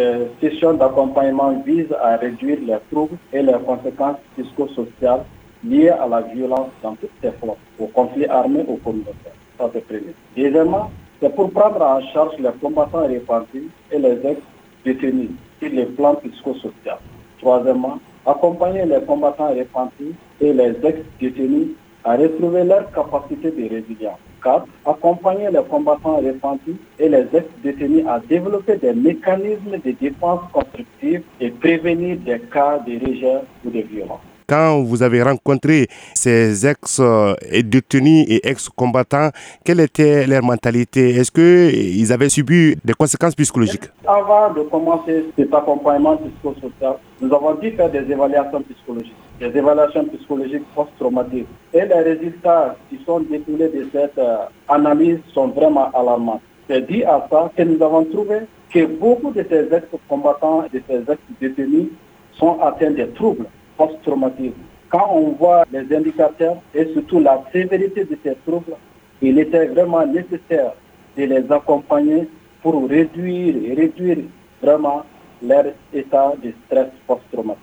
Ces sessions d'accompagnement visent à réduire les troubles et les conséquences psychosociales liées à la violence dans toutes ses formes, au conflit armé ou communautaire. Ça, c'est prévu. Deuxièmement, c'est pour prendre en charge les combattants répartis et les ex-détenus sur les plans psychosociaux. Troisièmement, accompagner les combattants répartis et les ex-détenus à retrouver leur capacité de résilience. 4. Accompagner les combattants repentis et les ex-détenus à développer des mécanismes de défense constructive et prévenir des cas de rejet ou de violence quand vous avez rencontré ces ex-détenus et ex-combattants, quelle était leur mentalité? Est-ce qu'ils avaient subi des conséquences psychologiques? Avant de commencer cet accompagnement psychosocial, nous avons dû faire des évaluations psychologiques, des évaluations psychologiques post-traumatiques. Et les résultats qui sont découlés de cette euh, analyse sont vraiment alarmants. C'est dit à ça que nous avons trouvé que beaucoup de ces ex-combattants et de ces ex-détenus sont atteints de troubles post-traumatisme. Quand on voit les indicateurs et surtout la sévérité de ces troubles, il était vraiment nécessaire de les accompagner pour réduire, réduire vraiment leur état de stress post-traumatique.